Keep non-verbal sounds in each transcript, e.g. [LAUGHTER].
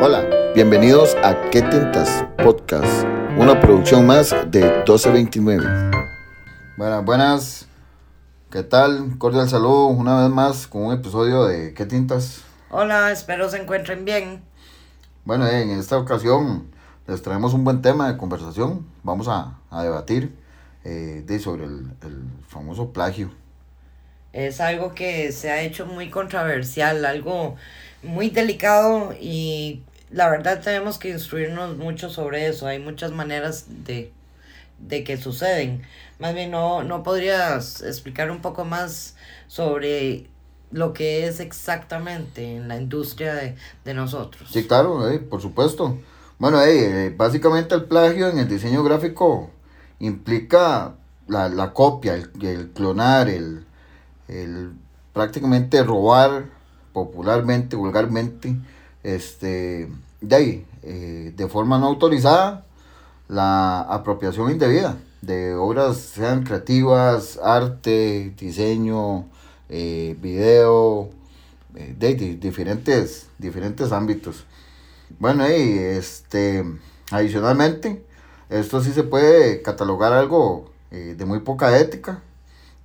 Hola, bienvenidos a ¿Qué Tintas Podcast? Una producción más de 1229. Buenas, buenas. ¿Qué tal? Cordial saludo una vez más con un episodio de ¿Qué Tintas? Hola, espero se encuentren bien. Bueno, en esta ocasión les traemos un buen tema de conversación. Vamos a, a debatir eh, de, sobre el, el famoso plagio. Es algo que se ha hecho muy controversial, algo muy delicado y la verdad tenemos que instruirnos mucho sobre eso. Hay muchas maneras de, de que suceden. Más bien, no, no podrías explicar un poco más sobre lo que es exactamente en la industria de, de nosotros. Sí, claro, eh, por supuesto. Bueno, eh, básicamente el plagio en el diseño gráfico implica la, la copia, el, el clonar, el, el prácticamente robar popularmente, vulgarmente, este, de ahí, eh, de forma no autorizada, la apropiación indebida de obras, sean creativas, arte, diseño, eh, video, eh, de, de, diferentes, diferentes ámbitos. Bueno, y este, adicionalmente, esto sí se puede catalogar algo eh, de muy poca ética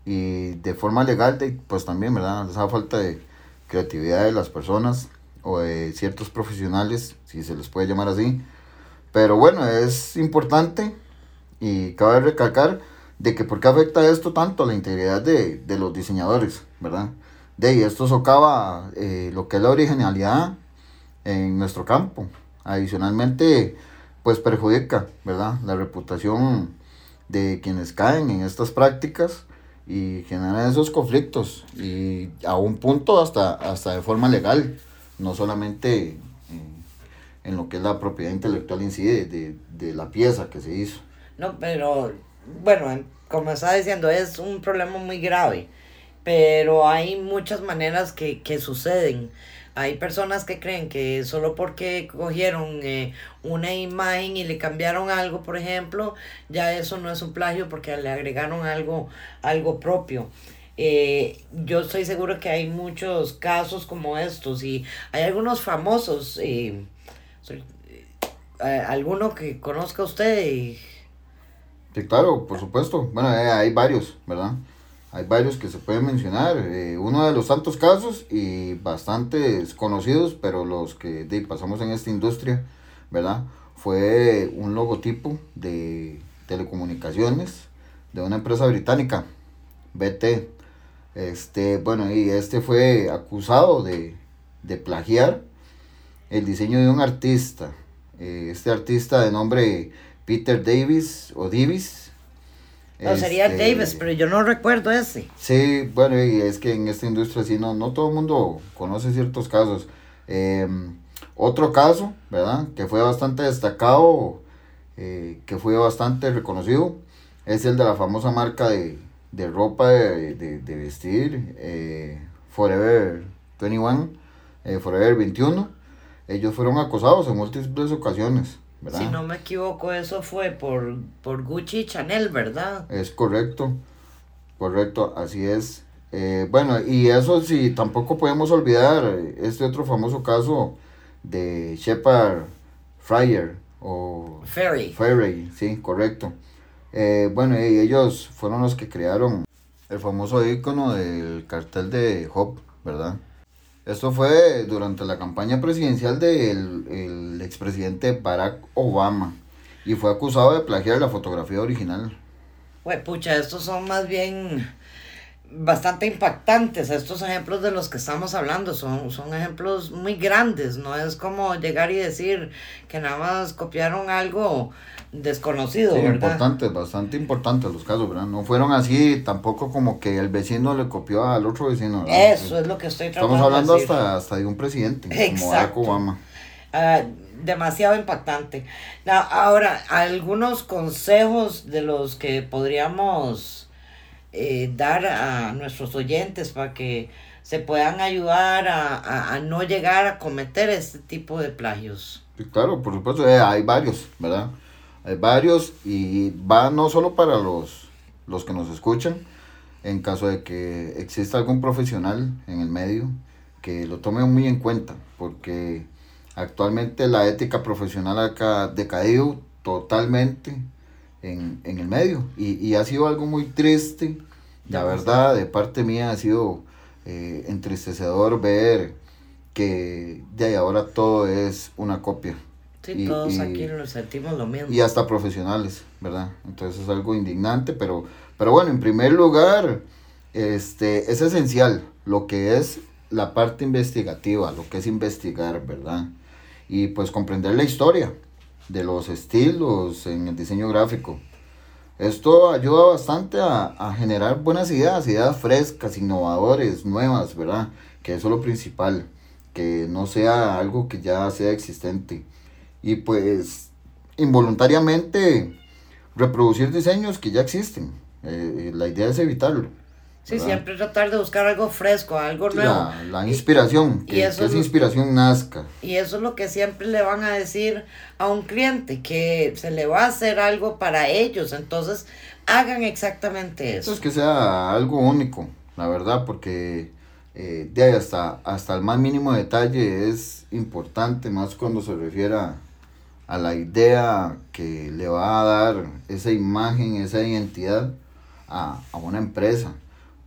y de forma legal, de, pues también, ¿verdad? Esa falta de creatividad de las personas o de ciertos profesionales, si se les puede llamar así. Pero bueno, es importante y cabe recalcar de que por qué afecta esto tanto a la integridad de, de los diseñadores, ¿verdad? De esto socava eh, lo que es la originalidad en nuestro campo. Adicionalmente, pues perjudica, ¿verdad? La reputación de quienes caen en estas prácticas y generan esos conflictos y a un punto hasta, hasta de forma legal, no solamente en, en lo que es la propiedad intelectual en sí de, de, de la pieza que se hizo. No, pero bueno, como estaba diciendo, es un problema muy grave, pero hay muchas maneras que, que suceden. Hay personas que creen que solo porque cogieron eh, una imagen y le cambiaron algo, por ejemplo, ya eso no es un plagio porque le agregaron algo, algo propio. Eh, yo estoy seguro que hay muchos casos como estos y hay algunos famosos, eh, soy- eh, alguno que conozca usted y Sí, claro, por supuesto. Bueno, eh, hay varios, ¿verdad? Hay varios que se pueden mencionar. eh, uno de los tantos casos y bastantes conocidos, pero los que pasamos en esta industria, ¿verdad? Fue un logotipo de telecomunicaciones de una empresa británica, BT. Este, bueno, y este fue acusado de, de plagiar el diseño de un artista. Eh, este artista de nombre Peter Davis o Davis. no sería este, Davis, pero yo no recuerdo ese. Sí, bueno, y es que en esta industria sí, no, no todo el mundo conoce ciertos casos. Eh, otro caso, ¿verdad? Que fue bastante destacado, eh, que fue bastante reconocido, es el de la famosa marca de, de ropa de, de, de vestir, eh, Forever 21, eh, Forever 21. Ellos fueron acosados en múltiples ocasiones, ¿verdad? Si no me equivoco, eso fue por, por Gucci y Chanel, ¿verdad? Es correcto, correcto, así es. Eh, bueno, y eso sí, tampoco podemos olvidar eh, este otro famoso caso de Shepard Fryer o Ferry. Ferry, sí, correcto. Eh, bueno, ellos fueron los que crearon el famoso icono del cartel de Hop, ¿verdad? Esto fue durante la campaña presidencial del el expresidente Barack Obama y fue acusado de plagiar la fotografía original. Güey, pucha, estos son más bien bastante impactantes. Estos ejemplos de los que estamos hablando son, son ejemplos muy grandes. No es como llegar y decir que nada más copiaron algo desconocido, Sí, importantes, bastante importantes los casos, ¿verdad? No fueron así tampoco como que el vecino le copió al otro vecino, ¿verdad? Eso es lo que estoy tratando Estamos hablando de decir. hasta, hasta de un presidente, como Barack Exacto. Obama. Ah, demasiado impactante. Ahora, algunos consejos de los que podríamos eh, dar a nuestros oyentes para que se puedan ayudar a, a, no llegar a cometer este tipo de plagios. Sí, claro, por supuesto, eh, hay varios, ¿verdad? Hay varios y va no solo para los, los que nos escuchan, en caso de que exista algún profesional en el medio que lo tome muy en cuenta, porque Actualmente la ética profesional ha decaído totalmente en, el medio y, ha sido algo muy triste. La verdad, de parte mía ha sido eh, entristecedor ver que de ahí ahora todo es una copia. Sí, todos aquí lo sentimos lo mismo. Y hasta profesionales, ¿verdad? Entonces es algo indignante, pero, pero bueno, en primer lugar, este, es esencial lo que es la parte investigativa, lo que es investigar, ¿verdad? Y pues comprender la historia de los estilos en el diseño gráfico. Esto ayuda bastante a, a generar buenas ideas, ideas frescas, innovadores, nuevas, ¿verdad? Que eso es lo principal, que no sea algo que ya sea existente. Y pues involuntariamente reproducir diseños que ya existen. Eh, la idea es evitarlo. Sí, siempre tratar de buscar algo fresco, algo nuevo. La, inspiración, que, esa inspiración nazca. Y eso es lo que siempre le van a decir a un cliente, que se le va a hacer algo para ellos, entonces hagan exactamente eso. es que sea algo único, la verdad, porque eh, de ahí hasta, hasta el más mínimo detalle es importante, más cuando se refiere a, a la idea que le va a dar esa imagen, esa identidad a, a una empresa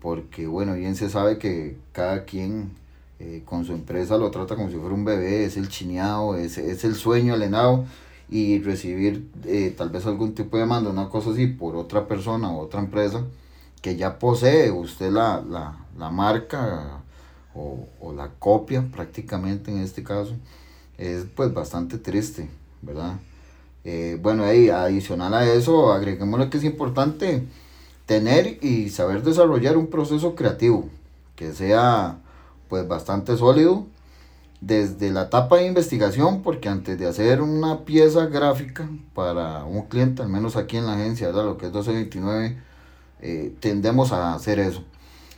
porque bueno, bien se sabe que cada quien eh, con su empresa lo trata como si fuera un bebé, es el chineado, es, es el sueño alenado y recibir eh, tal vez algún tipo de demanda, una cosa así, por otra persona o otra empresa que ya posee usted la, la, marca o, o, la copia prácticamente en este caso, es pues bastante triste, ¿verdad? Eh, bueno, ahí adicional a eso, agreguemos que es importante tener y saber desarrollar un proceso creativo que sea pues bastante sólido desde la etapa de investigación, porque antes de hacer una pieza gráfica para un cliente, al menos aquí en la agencia, lo que es 1229, eh, tendemos a hacer eso.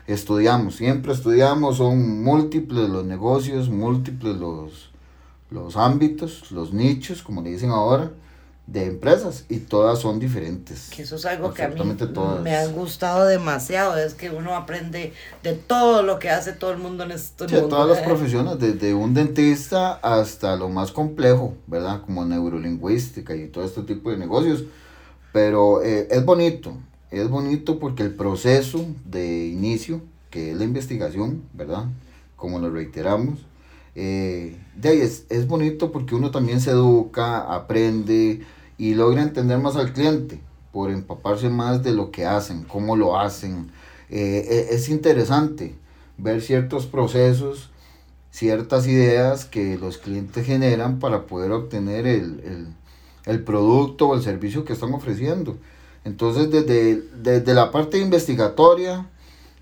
Estudiamos, siempre estudiamos, son múltiples los negocios, múltiples los, los ámbitos, los nichos, como le dicen ahora, de empresas y todas son diferentes. Que eso es algo que a mí me ha gustado demasiado, es que uno aprende de todo lo que hace todo el mundo en esto. Sí, de todas las [LAUGHS] profesiones, desde un dentista hasta lo más complejo, ¿verdad? Como neurolingüística y todo este tipo de negocios. Pero eh, es bonito, es bonito porque el proceso de inicio, que es la investigación, ¿verdad? Como lo reiteramos, eh, de ahí es, es bonito porque uno también se educa, aprende, y logra entender más al cliente por empaparse más de lo que hacen, cómo lo hacen. Eh, e, es interesante ver ciertos procesos, ciertas ideas que los clientes generan para poder obtener el, producto o el servicio que están ofreciendo. Entonces, desde, desde la parte investigatoria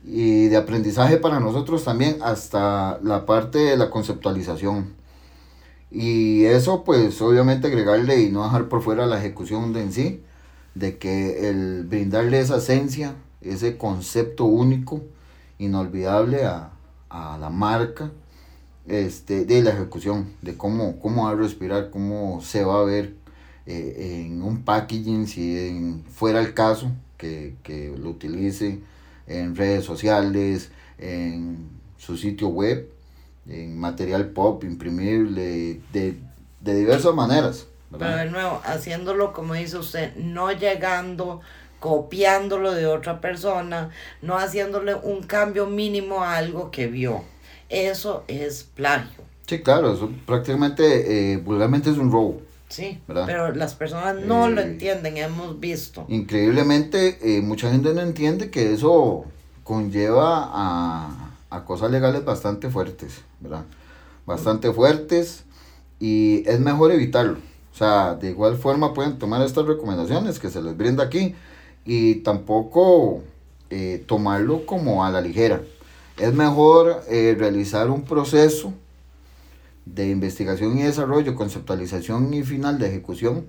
y de aprendizaje para nosotros también hasta la parte de la conceptualización. Y eso pues obviamente agregarle y no dejar por fuera la ejecución de en sí, de que el brindarle esa esencia, ese concepto único, inolvidable a, la marca, este, de la ejecución, de cómo, cómo va a respirar, cómo se va a ver eh, en un packaging, si fuera el caso, que, que lo utilice en redes sociales, en su sitio web, en material pop, imprimible, de, diversas maneras. Pero de nuevo, haciéndolo como dice usted, no llegando, copiándolo de otra persona, no haciéndole un cambio mínimo a algo que vio. Eso es plagio. Sí, claro, eso prácticamente, eh, vulgarmente es un robo. Sí, pero las personas no lo eh, entienden, hemos visto. Increíblemente, eh, mucha gente no entiende que eso conlleva a, a cosas legales bastante fuertes, ¿verdad? Bastante fuertes y es mejor evitarlo. O sea, de igual forma pueden tomar estas recomendaciones que se les brinda aquí y tampoco eh, tomarlo como a la ligera. Es mejor eh, realizar un proceso de investigación y desarrollo, conceptualización y final de ejecución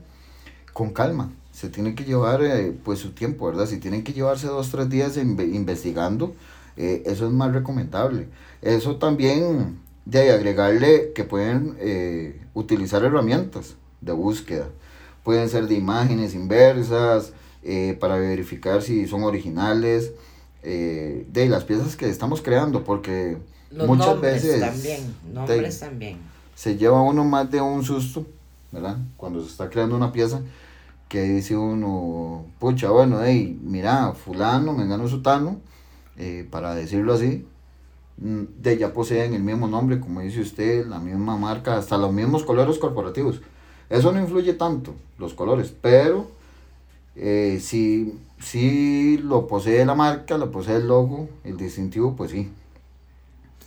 con calma. Se tiene que llevar eh, pues su tiempo, ¿verdad? Si tienen que llevarse dos, tres días investigando, eh, eso es más recomendable. Eso también de agregarle que pueden eh, utilizar herramientas de búsqueda. Pueden ser de imágenes inversas eh, para verificar si son originales de las piezas que estamos creando, porque muchas veces también, nombres también. se lleva uno más de un susto, ¿verdad? Cuando se está creando una pieza que dice uno, pucha, bueno, hey, mira, fulano, mengano sutano, eh, para decirlo así, mm, de ya poseen el mismo nombre, como dice usted, la misma marca, hasta los mismos colores corporativos. Eso no influye tanto, los colores, pero eh, si, si lo posee la marca, lo posee el logo, el distintivo, pues sí.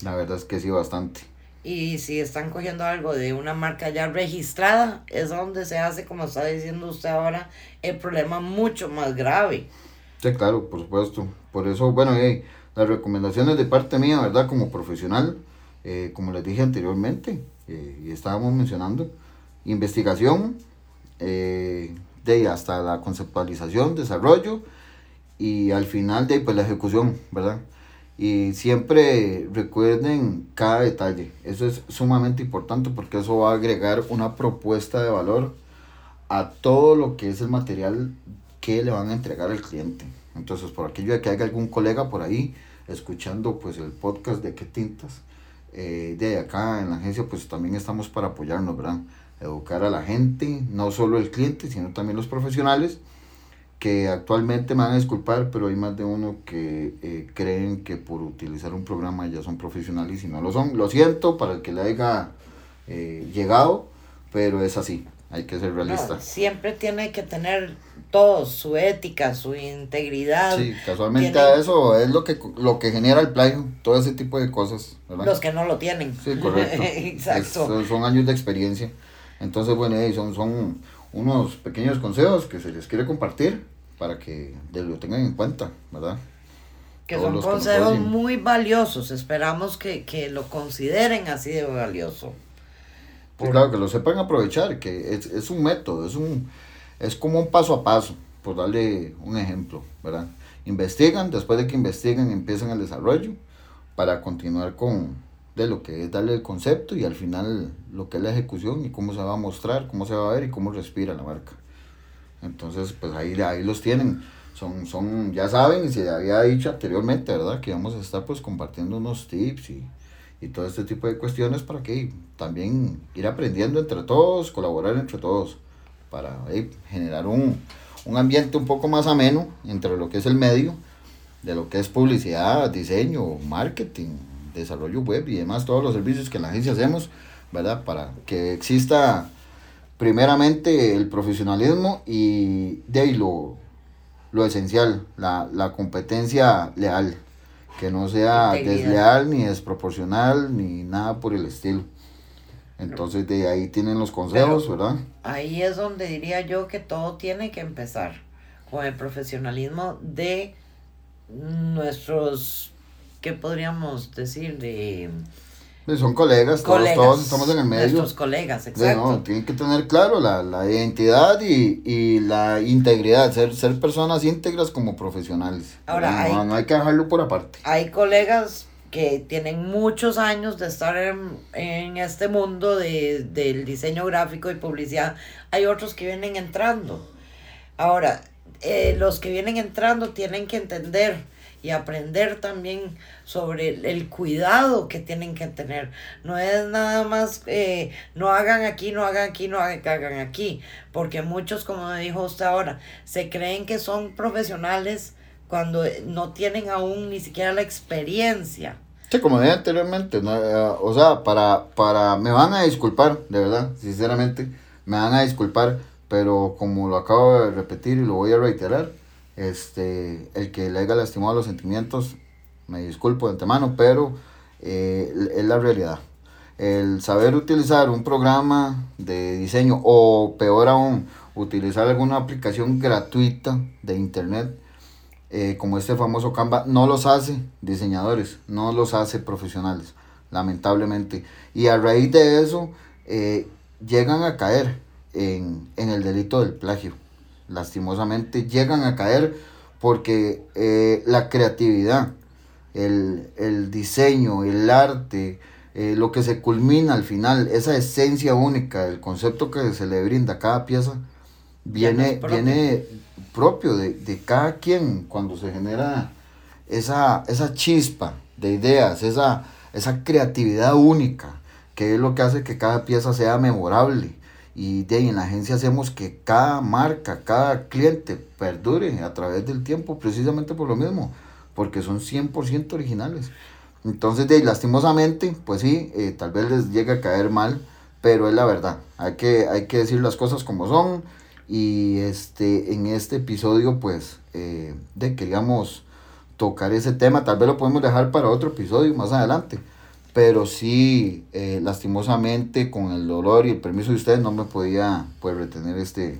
La verdad es que sí, bastante. Y si están cogiendo algo de una marca ya registrada, es donde se hace, como está diciendo usted ahora, el problema mucho más grave. Sí, claro, por supuesto. Por eso, bueno, las recomendaciones de parte mía, ¿verdad? Como profesional, eh, como les dije anteriormente, eh, y estábamos mencionando, investigación, eh, de hasta la conceptualización, desarrollo, y al final de pues, la ejecución, ¿verdad? Y siempre recuerden cada detalle. Eso es sumamente importante porque eso va a agregar una propuesta de valor a todo lo que es el material que le van a entregar al cliente. Entonces, por aquello de que haya algún colega por ahí escuchando pues el podcast de qué tintas, eh, de acá en la agencia pues también estamos para apoyarnos, ¿verdad? Educar a la gente, no solo el cliente, sino también los profesionales que actualmente me van a disculpar, pero hay más de uno que eh, creen que por utilizar un programa ya son profesionales y no lo son. Lo siento para el que le haya eh, llegado, pero es así, hay que ser realista. siempre tiene que tener todo, su ética, su integridad. Sí, casualmente eso es lo que, lo que genera el plagio, todo ese tipo de cosas. Los que no lo tienen. Sí, correcto. [LAUGHS] Exacto. son años de experiencia. Entonces, bueno, son, son unos pequeños consejos que se les quiere compartir para que lo tengan en cuenta, ¿verdad? Que son consejos muy valiosos, esperamos que, lo consideren así de valioso. Pues claro, que lo sepan aprovechar, que es, un método, es, un, es como un paso a paso, por darle un ejemplo, ¿verdad? Investigan, después de que investigan empiezan el desarrollo para continuar con, de lo que es darle el concepto y al final lo que es la ejecución y cómo se va a mostrar, cómo se va a ver y cómo respira la marca. Entonces, pues ahí, ahí los tienen. Son, son, ya saben, y se había dicho anteriormente, ¿verdad? Que vamos a estar pues compartiendo unos tips y, y todo este tipo de cuestiones para que también ir aprendiendo entre todos, colaborar entre todos, para generar un, un ambiente un poco más ameno entre lo que es el medio, de lo que es publicidad, diseño, marketing, desarrollo web y demás, todos los servicios que en la agencia hacemos, ¿verdad? Para que exista primeramente el profesionalismo y de ahí lo, lo esencial, la, la competencia leal, que no sea desleal ni desproporcional ni nada por el estilo. Entonces de ahí tienen los consejos, ¿verdad? Ahí es donde diría yo que todo tiene que empezar con el profesionalismo de nuestros ¿qué podríamos decir? De... Son colegas, Todos, estamos en el medio. Nuestros colegas, exacto. tienen que tener claro la, la identidad y, y, la integridad, ser, ser personas íntegras como profesionales. Ahora, no, hay, no hay que dejarlo por aparte. Hay colegas que tienen muchos años de estar en, en este mundo de, del diseño gráfico y publicidad. Hay otros que vienen entrando. Ahora, eh, los que vienen entrando tienen que entender y aprender también sobre el, cuidado que tienen que tener. No es nada más, eh, no hagan aquí, no hagan aquí, no hagan aquí, porque muchos, como dijo usted ahora, se creen que son profesionales cuando no tienen aún ni siquiera la experiencia. Sí, como dije anteriormente, eh, o sea, para, para, me van a disculpar, de verdad, sinceramente, me van a disculpar, pero como lo acabo de repetir y lo voy a reiterar, este, el que le haya lastimado los sentimientos, me disculpo de antemano, pero eh, es la realidad. El saber utilizar un programa de diseño o peor aún, utilizar alguna aplicación gratuita de internet, eh, como este famoso Canva, no los hace diseñadores, no los hace profesionales, lamentablemente. Y a raíz de eso, eh, llegan a caer en, en el delito del plagio lastimosamente llegan a caer porque eh, la creatividad, el, diseño, el arte, eh, lo que se culmina al final, esa esencia única, el concepto que se le brinda a cada pieza, viene, propio. viene propio de, cada quien cuando se genera esa, esa chispa de ideas, esa, esa creatividad única que es lo que hace que cada pieza sea memorable. Y de ahí en la agencia hacemos que cada marca, cada cliente perdure a través del tiempo, precisamente por lo mismo, porque son 100% originales. Entonces, de ahí, lastimosamente, pues sí, eh, tal vez les llegue a caer mal, pero es la verdad. Hay que, hay que decir las cosas como son. Y este, en este episodio, pues, eh, de, queríamos tocar ese tema. Tal vez lo podemos dejar para otro episodio más adelante. Pero sí, eh, lastimosamente, con el dolor y el permiso de ustedes, no me podía pues, retener este,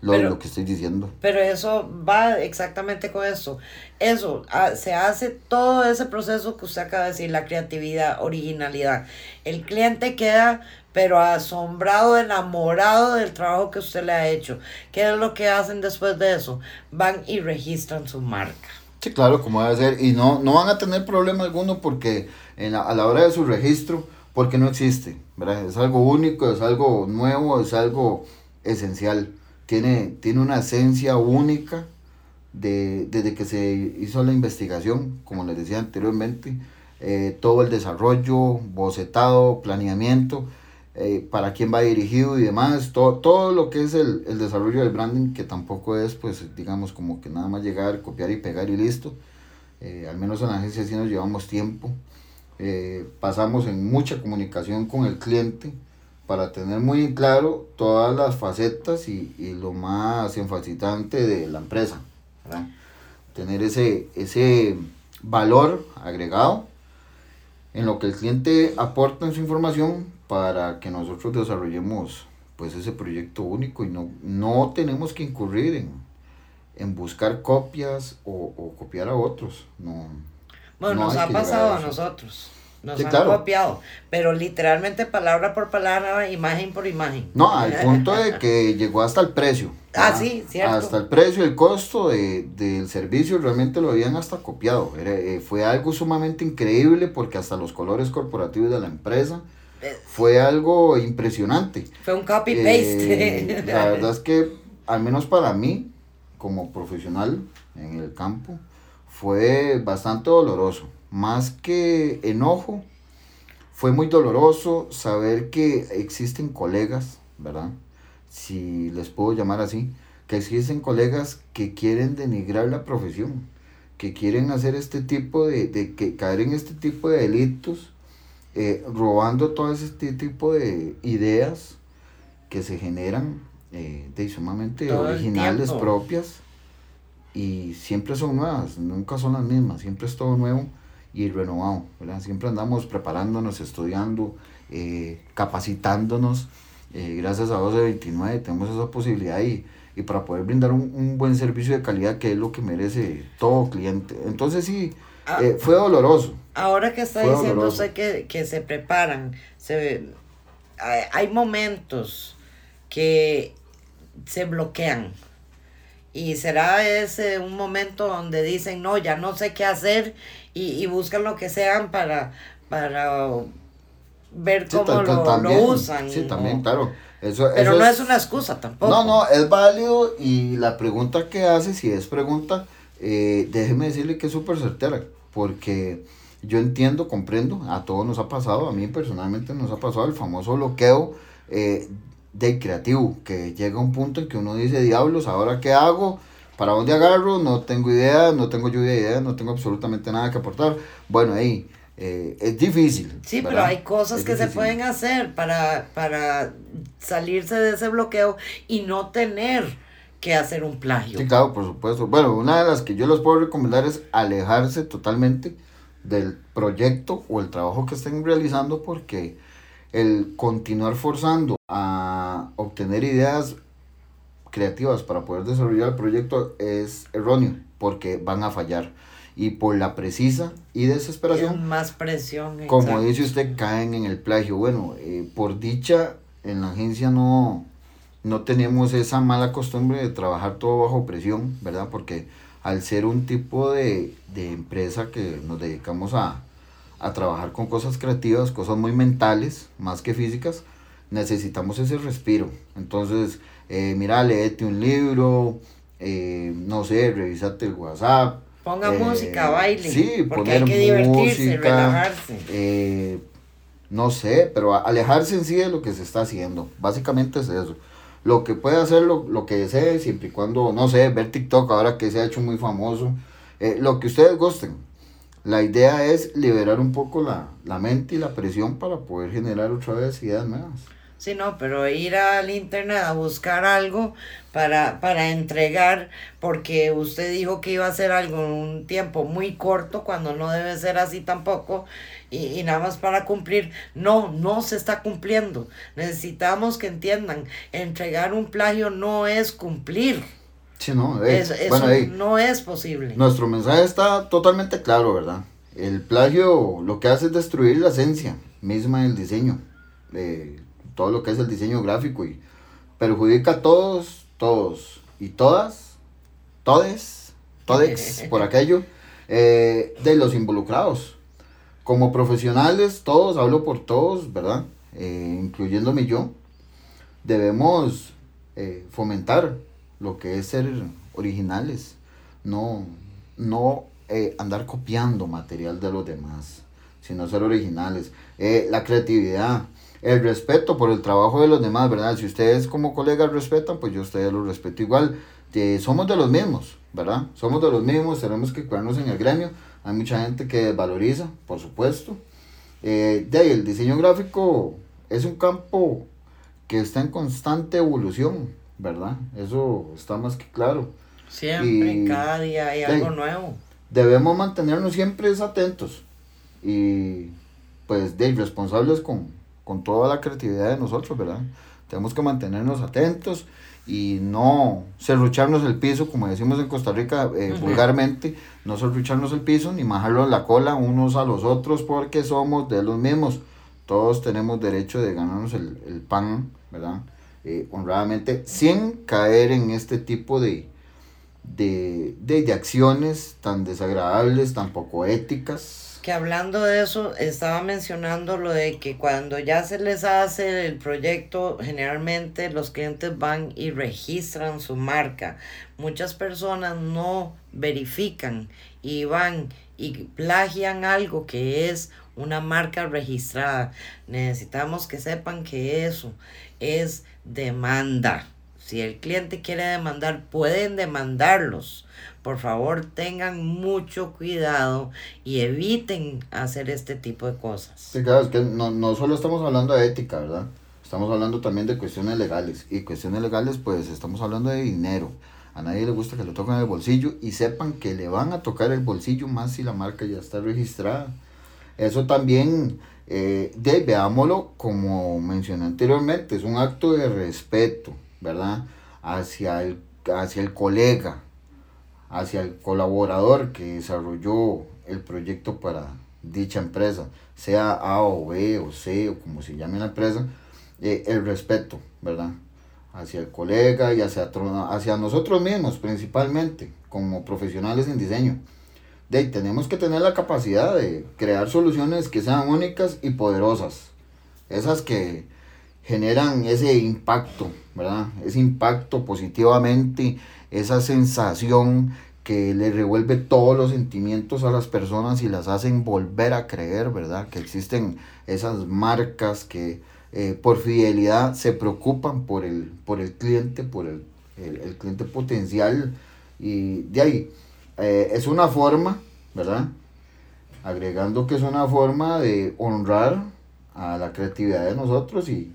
lo, lo que estoy diciendo. Pero eso va exactamente con eso. Eso, ah, se hace todo ese proceso que usted acaba de decir, la creatividad, originalidad. El cliente queda pero asombrado, enamorado del trabajo que usted le ha hecho. ¿Qué es lo que hacen después de eso? Van y registran su marca. Sí, claro, como debe ser. Y no, no van a tener problema alguno porque en a la hora de su registro, porque no existe, ¿verdad? Es algo único, es algo nuevo, es algo esencial. Tiene, tiene una esencia única de, desde que se hizo la investigación, como les decía anteriormente, eh, todo el desarrollo, bocetado, planeamiento eh, para quién va dirigido y demás, todo, todo lo que es el, el, desarrollo del branding, que tampoco es, pues, digamos, como que nada más llegar, copiar y pegar y listo. Eh, al menos en la agencia sí nos llevamos tiempo. Eh, pasamos en mucha comunicación con el cliente para tener muy claro todas las facetas y, y lo más enfacitante de la empresa. ¿verdad? Tener ese, ese valor agregado en lo que el cliente aporta en su información para que nosotros desarrollemos pues ese proyecto único y no, no tenemos que incurrir en, en buscar copias o, o, copiar a otros. No, bueno, nos ha pasado a, a nosotros. Nos sí, han claro. copiado, pero literalmente palabra por palabra, imagen por imagen. No, al punto de que llegó hasta el precio. Ah, sí, cierto. Hasta el precio, el costo de, del servicio, realmente lo habían hasta copiado. Era, eh, fue algo sumamente increíble porque hasta los colores corporativos de la empresa fue algo impresionante. Fue un copy-paste. Eh, la verdad es que, al menos para mí, como profesional en el campo, fue bastante doloroso. Más que enojo, fue muy doloroso saber que existen colegas, ¿verdad? Si les puedo llamar así, que existen colegas que quieren denigrar la profesión, que quieren hacer este tipo de, de que caer en este tipo de delitos eh, robando todo este tipo de ideas que se generan eh, de sumamente todo originales propias y siempre son nuevas, nunca son las mismas, siempre es todo nuevo y renovado, ¿verdad? Siempre andamos preparándonos, estudiando, eh, capacitándonos. Eh, gracias a 1229 tenemos esa posibilidad y, y para poder brindar un, un, buen servicio de calidad que es lo que merece todo cliente. Entonces sí, ah, eh, fue doloroso. Ahora que está diciendo usted que, que se preparan, se, hay, hay momentos que se bloquean. Y será ese un momento donde dicen, no, ya no sé qué hacer y, y buscan lo que sean para, para ver cómo lo, también, lo, usan. Sí, también, claro. Eso, Pero eso no es, es, una excusa tampoco. No, no, es válido y la pregunta que hace, si es pregunta, eh, déjeme decirle que es súper certera, porque yo entiendo, comprendo, a todos nos ha pasado, a mí personalmente nos ha pasado el famoso bloqueo eh, del creativo, que llega un punto en que uno dice, diablos, ¿ahora qué hago? ¿Para dónde agarro? No tengo idea, no tengo lluvia de ideas, no tengo absolutamente nada que aportar. Bueno, ahí eh, es difícil. Sí, ¿verdad? pero hay cosas Es que difícil. se pueden hacer para, para salirse de ese bloqueo y no tener que hacer un plagio. Sí, claro, por supuesto. Bueno, una de las que yo les puedo recomendar es alejarse totalmente del proyecto o el trabajo que estén realizando porque el continuar forzando a obtener ideas creativas para poder desarrollar el proyecto es erróneo porque van a fallar y por la precisa y desesperación más presión como exacto. dice usted caen en el plagio bueno eh, por dicha en la agencia no no tenemos esa mala costumbre de trabajar todo bajo presión verdad porque al ser un tipo de, de empresa que nos dedicamos a, a trabajar con cosas creativas cosas muy mentales más que físicas necesitamos ese respiro entonces eh, mira léete un libro eh, no sé revisate el whatsapp Ponga eh, música, baile. Sí, porque poner hay que divertirse, música, relajarse. Eh, no sé, pero alejarse en sí de lo que se está haciendo. Básicamente es eso. Lo que puede hacer lo, lo que desee, siempre y cuando, no sé, ver TikTok ahora que se ha hecho muy famoso. Eh, lo que ustedes gusten. La idea es liberar un poco la, la mente y la presión para poder generar otra vez ideas nuevas. Sí, no, pero ir al internet a buscar algo para, para entregar, porque usted dijo que iba a hacer algo en un tiempo muy corto, cuando no debe ser así tampoco, y, y nada más para cumplir. No, no se está cumpliendo. Necesitamos que entiendan, entregar un plagio no es cumplir. Sí, no, Es- eso no es posible. Nuestro mensaje está totalmente claro, ¿verdad? El plagio lo que hace es destruir la esencia misma del diseño, eh, todo lo que es el diseño gráfico y perjudica a todos, todos y todas, todes, todex, [LAUGHS] por aquello, eh, de los involucrados. Como profesionales, todos, hablo por todos, ¿verdad? Eh, incluyéndome yo, debemos eh, fomentar lo que es ser originales, no, no eh, andar copiando material de los demás, sino ser originales. La creatividad, el respeto por el trabajo de los demás, ¿verdad? Si ustedes como colegas respetan, pues yo a ustedes los respeto igual. Eh, somos de los mismos, ¿verdad? Somos de los mismos, tenemos que cuidarnos en el gremio. Hay mucha gente que desvaloriza, por supuesto. Eh, de ahí, el diseño gráfico es un campo que está en constante evolución, ¿verdad? Eso está más que claro. Siempre, Y- cada día hay algo nuevo. Debemos mantenernos siempre atentos y pues de responsables con, con toda la creatividad de nosotros, ¿verdad? Tenemos que mantenernos atentos y no serrucharnos el piso, como decimos en Costa Rica eh, vulgarmente, no serrucharnos el piso ni majarlo la cola unos a los otros porque somos de los mismos. Todos tenemos derecho de ganarnos el, el pan, ¿verdad? Eh, honradamente, sin caer en este tipo de, de, de, de acciones tan desagradables, tan poco éticas. Que hablando de eso, estaba mencionando lo de que cuando ya se les hace el proyecto, generalmente los clientes van y registran su marca. Muchas personas no verifican y van y plagian algo que es una marca registrada. Necesitamos que sepan que eso es demanda. Si el cliente quiere demandar, pueden demandarlos. Por favor, tengan mucho cuidado y eviten hacer este tipo de cosas. Sí, claro, es que no, no solo estamos hablando de ética, ¿verdad? Estamos hablando también de cuestiones legales. Y cuestiones legales, pues estamos hablando de dinero. A nadie le gusta que le toquen el bolsillo y sepan que le van a tocar el bolsillo más si la marca ya está registrada. Eso también, eh, veámoslo como mencioné anteriormente, es un acto de respeto, ¿verdad? Hacia el, hacia el colega, hacia el colaborador que desarrolló el proyecto para dicha empresa, sea A o B o C o como se llame la empresa, eh, el respeto, ¿verdad? Hacia el colega y hacia, hacia nosotros mismos principalmente, como profesionales en diseño. De tenemos que tener la capacidad de crear soluciones que sean únicas y poderosas. Esas que generan ese impacto, ¿verdad? Ese impacto positivamente, esa sensación que le revuelve todos los sentimientos a las personas y las hacen volver a creer, ¿verdad? Que existen esas marcas que eh, por fidelidad se preocupan por el, por el cliente, por el, el, cliente potencial. Y de ahí, eh, es una forma, ¿verdad? Agregando que es una forma de honrar a la creatividad de nosotros y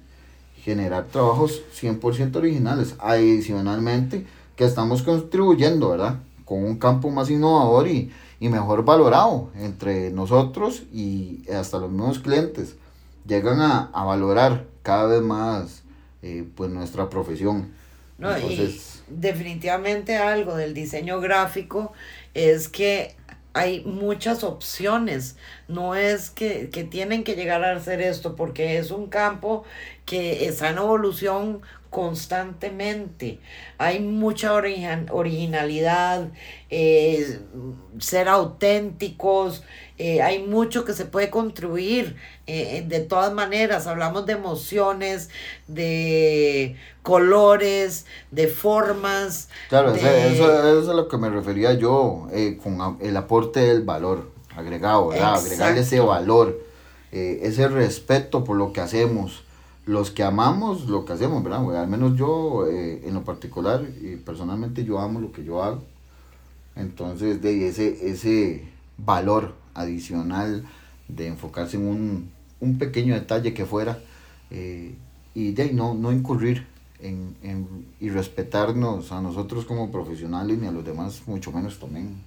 generar trabajos 100% originales. Adicionalmente, que estamos contribuyendo, ¿verdad? Con un campo más innovador y, y mejor valorado entre nosotros y hasta los mismos clientes. Llegan a, a valorar cada vez más eh, pues nuestra profesión. No, Entonces, y definitivamente algo del diseño gráfico es que hay muchas opciones. No es que, que tienen que llegar a hacer esto porque es un campo que está en evolución constantemente. Hay mucha origen- originalidad, eh, ser auténticos, eh, hay mucho que se puede contribuir eh, de todas maneras. Hablamos de emociones, de colores, de formas. Claro, de- eso, eso es a lo que me refería yo con el aporte del valor agregado, ¿verdad? Agregarle ese valor. ese respeto por lo que hacemos, los que amamos lo que hacemos, ¿verdad? Al menos yo, eh, en lo particular, y personalmente yo amo lo que yo hago. Entonces, de ese, ese valor adicional de enfocarse en un, un pequeño detalle que fuera eh, y de no, no incurrir en, en, y respetarnos a nosotros como profesionales ni a los demás, mucho menos también.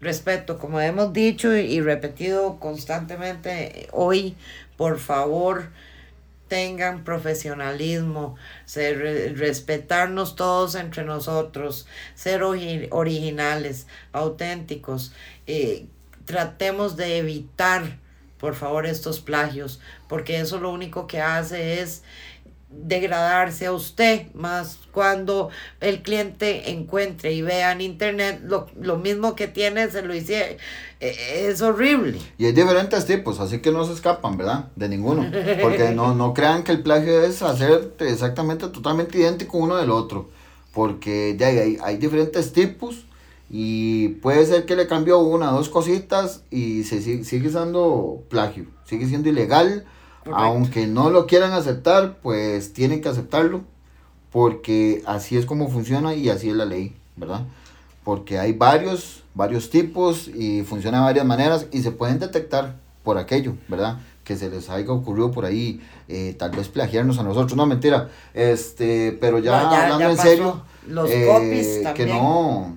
Respeto, como hemos dicho y repetido constantemente hoy, por favor, tengan profesionalismo, ser, respetarnos todos entre nosotros, ser originales, auténticos. Eh, tratemos de evitar, por favor, estos plagios, porque eso lo único que hace es degradarse a usted, más cuando el cliente encuentre y vea en internet lo, mismo que tiene, se lo hice, e, es horrible. Y hay diferentes tipos, así que no se escapan, ¿verdad? De ninguno, porque no, no crean que el plagio es hacer exactamente, totalmente idéntico uno del otro, porque ya hay, hay diferentes tipos y puede ser que le cambió una o dos cositas y se sigue, sigue siendo plagio, sigue siendo ilegal aunque no lo quieran aceptar, pues tienen que aceptarlo, porque así es como funciona y así es la ley, ¿verdad? Porque hay varios, varios tipos y funciona de varias maneras y se pueden detectar por aquello, ¿verdad? Que se les haya ocurrido por ahí, eh, tal vez plagiarnos a nosotros, no mentira, este, pero ya, hablando en serio, los eh, que no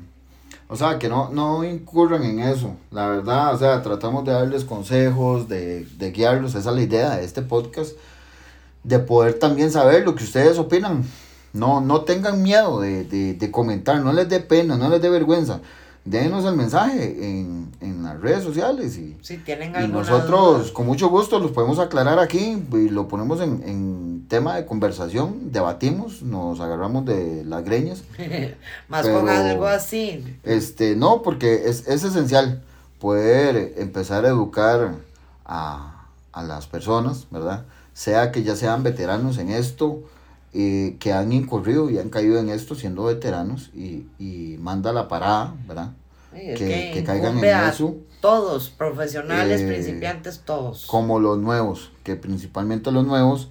o sea, que no, no incurran en eso, la verdad, o sea, tratamos de darles consejos, de, de guiarlos, esa es la idea de este podcast, de poder también saber lo que ustedes opinan. No, no tengan miedo de, de, de comentar, no les dé pena, no les dé vergüenza déjenos el mensaje en, en las redes sociales y, si tienen y nosotros con mucho gusto los podemos aclarar aquí y lo ponemos en, en tema de conversación, debatimos, nos agarramos de las greñas. [LAUGHS] Más con algo así. Este, no, porque es, es esencial poder empezar a educar a, a las personas, ¿verdad? Sea que ya sean veteranos en esto, eh, que han incurrido y han caído en esto siendo veteranos y, y manda la parada, ¿verdad? que, que, caigan en eso. Todos, profesionales, eh, principiantes, todos. Como los nuevos, que principalmente los nuevos,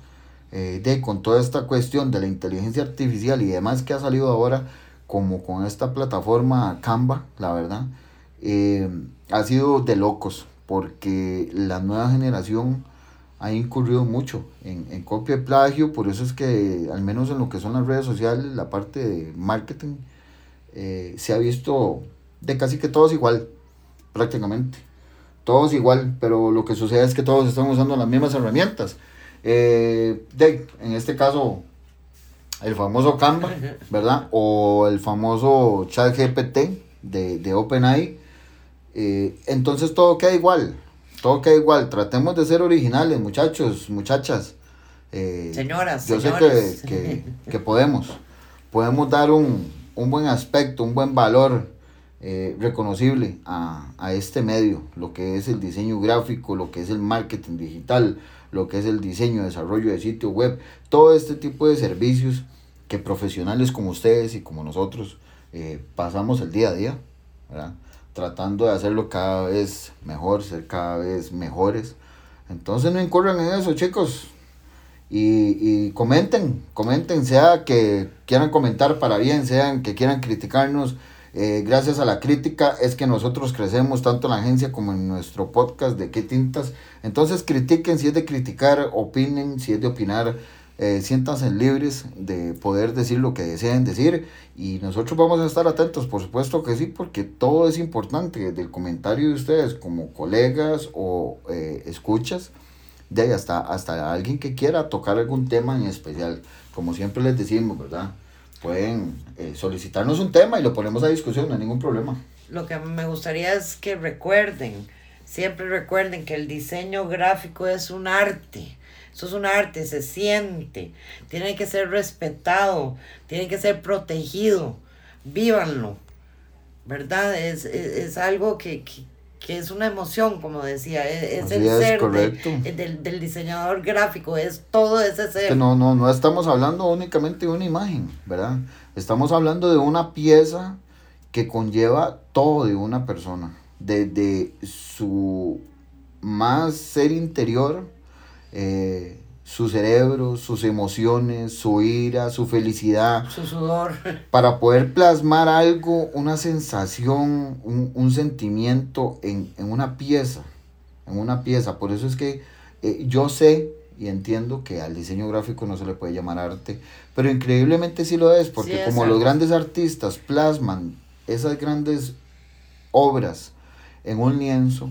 eh, de con toda esta cuestión de la inteligencia artificial y demás que ha salido ahora, como con esta plataforma Canva, la verdad, ha sido de locos, porque la nueva generación ha incurrido mucho en, en copia y plagio, por eso es que al menos en lo que son las redes sociales, la parte de marketing, eh, se ha visto de casi que todos igual, prácticamente. Todos igual, pero lo que sucede es que todos están usando las mismas herramientas. Eh, de, en este caso, el famoso Canva, [LAUGHS] ¿verdad? O el famoso ChatGPT de, de OpenAI. Eh, entonces todo queda igual todo queda igual. Tratemos de ser originales, muchachos, muchachas. Eh, Señoras, yo sé que, que, podemos. Podemos dar un, un, buen aspecto, un buen valor eh, reconocible a, a, este medio, lo que es el diseño gráfico, lo que es el marketing digital, lo que es el diseño, desarrollo de sitio web, todo este tipo de servicios que profesionales como ustedes y como nosotros eh, pasamos el día a día, ¿verdad? Tratando de hacerlo cada vez mejor, ser cada vez mejores. Entonces no incurran en eso, chicos. Y, y comenten, comenten, sea que quieran comentar para bien, sean que quieran criticarnos. Eh, gracias a la crítica es que nosotros crecemos tanto en la agencia como en nuestro podcast de qué tintas. Entonces critiquen si es de criticar, opinen si es de opinar eh, siéntanse libres de poder decir lo que deseen decir y nosotros vamos a estar atentos, por supuesto que sí, porque todo es importante, desde el comentario de ustedes como colegas o eh, escuchas, de ahí hasta, hasta alguien que quiera tocar algún tema en especial, como siempre les decimos, ¿verdad? Pueden eh, solicitarnos un tema y lo ponemos a discusión, no hay ningún problema. Lo que me gustaría es que recuerden, siempre recuerden que el diseño gráfico es un arte eso es un arte, se siente, tiene que ser respetado, tiene que ser protegido, vívanlo, ¿verdad? Es, es, algo que, que, es una emoción, como decía, e, es, el ser del, del, diseñador gráfico, es todo ese ser. Que no, no, no estamos hablando únicamente de una imagen, ¿verdad? Estamos hablando de una pieza que conlleva todo de una persona, desde su más ser interior, eh, su cerebro, sus emociones, su ira, su felicidad. Su sudor. Para poder plasmar algo, una sensación, un, sentimiento en, una pieza. En una pieza. Por eso es que eh, yo sé y entiendo que al diseño gráfico no se le puede llamar arte, pero increíblemente sí lo es, porque como los grandes artistas plasman esas grandes obras en un lienzo,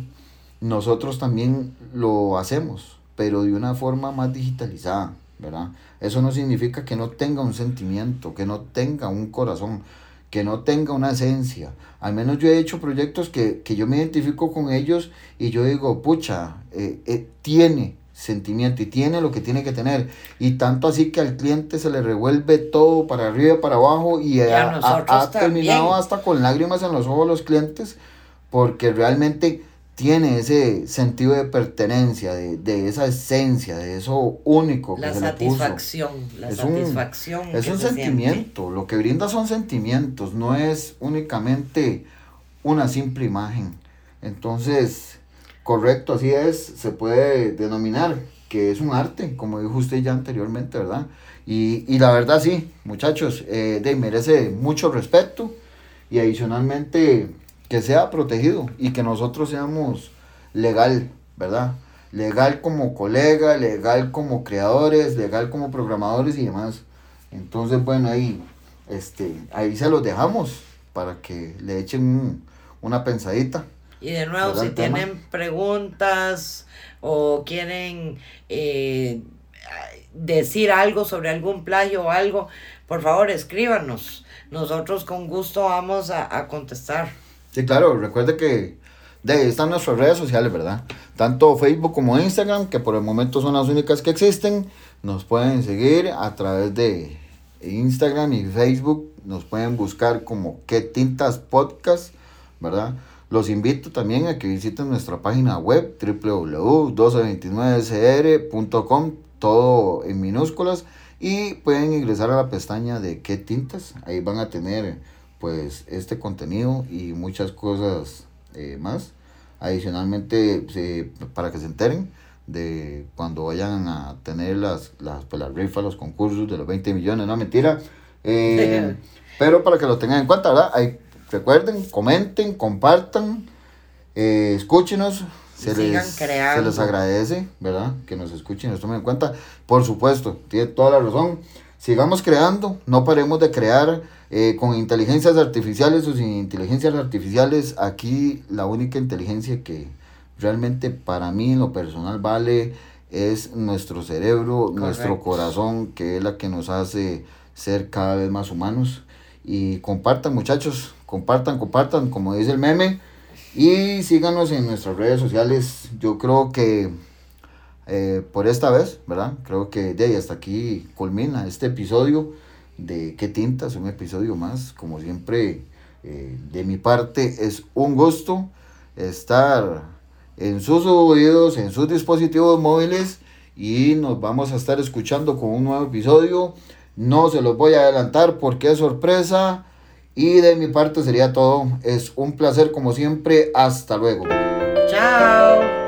nosotros también lo hacemos, pero de una forma más digitalizada, ¿verdad? Eso no significa que no tenga un sentimiento, que no tenga un corazón, que no tenga una esencia. Al menos yo he hecho proyectos que, yo me identifico con ellos y yo digo, pucha, eh, eh, tiene sentimiento y tiene lo que tiene que tener. Y tanto así que al cliente se le revuelve todo para arriba, para abajo y, ha, terminado hasta con lágrimas en los ojos los clientes porque realmente tiene ese sentido de pertenencia, de, esa esencia, de eso único que la satisfacción, La es satisfacción. Un, es un sentimiento, lo que brinda son sentimientos, no es únicamente una simple imagen. Entonces, correcto, así es, se puede denominar que es un arte, como dijo usted ya anteriormente, ¿verdad? Y, y la verdad sí, muchachos, eh, de, merece mucho respeto y adicionalmente que sea protegido y que nosotros seamos legal, ¿verdad? Legal como colega, legal como creadores, legal como programadores y demás. Entonces, bueno, ahí, este, ahí se los dejamos para que le echen una pensadita. Y de nuevo, si tienen preguntas o quieren eh, decir algo sobre algún plagio o algo, por favor escríbanos. Nosotros con gusto vamos a, a contestar. Sí, claro, recuerde que de ahí están nuestras redes sociales, ¿verdad? Tanto Facebook como Instagram, que por el momento son las únicas que existen. Nos pueden seguir a través de Instagram y Facebook. Nos pueden buscar como qué tintas podcast, ¿verdad? Los invito también a que visiten nuestra página web www.1229cr.com, todo en minúsculas, y pueden ingresar a la pestaña de qué tintas. Ahí van a tener pues este contenido y muchas cosas eh, más. Adicionalmente, para que se enteren de cuando vayan a tener las, las, pues, las rifas, los concursos de los 20 millones, no mentira. Eh, [LAUGHS] pero para que lo tengan en cuenta, ¿verdad? Ahí, recuerden, comenten, compartan, eh, escúchenos. Se les, se les agradece, ¿verdad? Que nos escuchen y nos tomen en cuenta. Por supuesto, tiene toda la razón. Sigamos creando, no paremos de crear eh, con inteligencias artificiales o sin inteligencias artificiales, aquí la única inteligencia que realmente para mí en lo personal vale es nuestro cerebro, nuestro corazón, que es la que nos hace ser cada vez más humanos. Y compartan muchachos, compartan, compartan, como dice el meme. Y síganos en nuestras redes sociales. Yo creo que eh, por esta vez, ¿verdad? Creo que de ahí hasta aquí culmina este episodio de ¿Qué tintas? Un episodio más. Como siempre, eh, de mi parte es un gusto estar en sus oídos, en sus dispositivos móviles y nos vamos a estar escuchando con un nuevo episodio. No se los voy a adelantar porque es sorpresa. Y de mi parte sería todo. Es un placer como siempre. Hasta luego. Chao.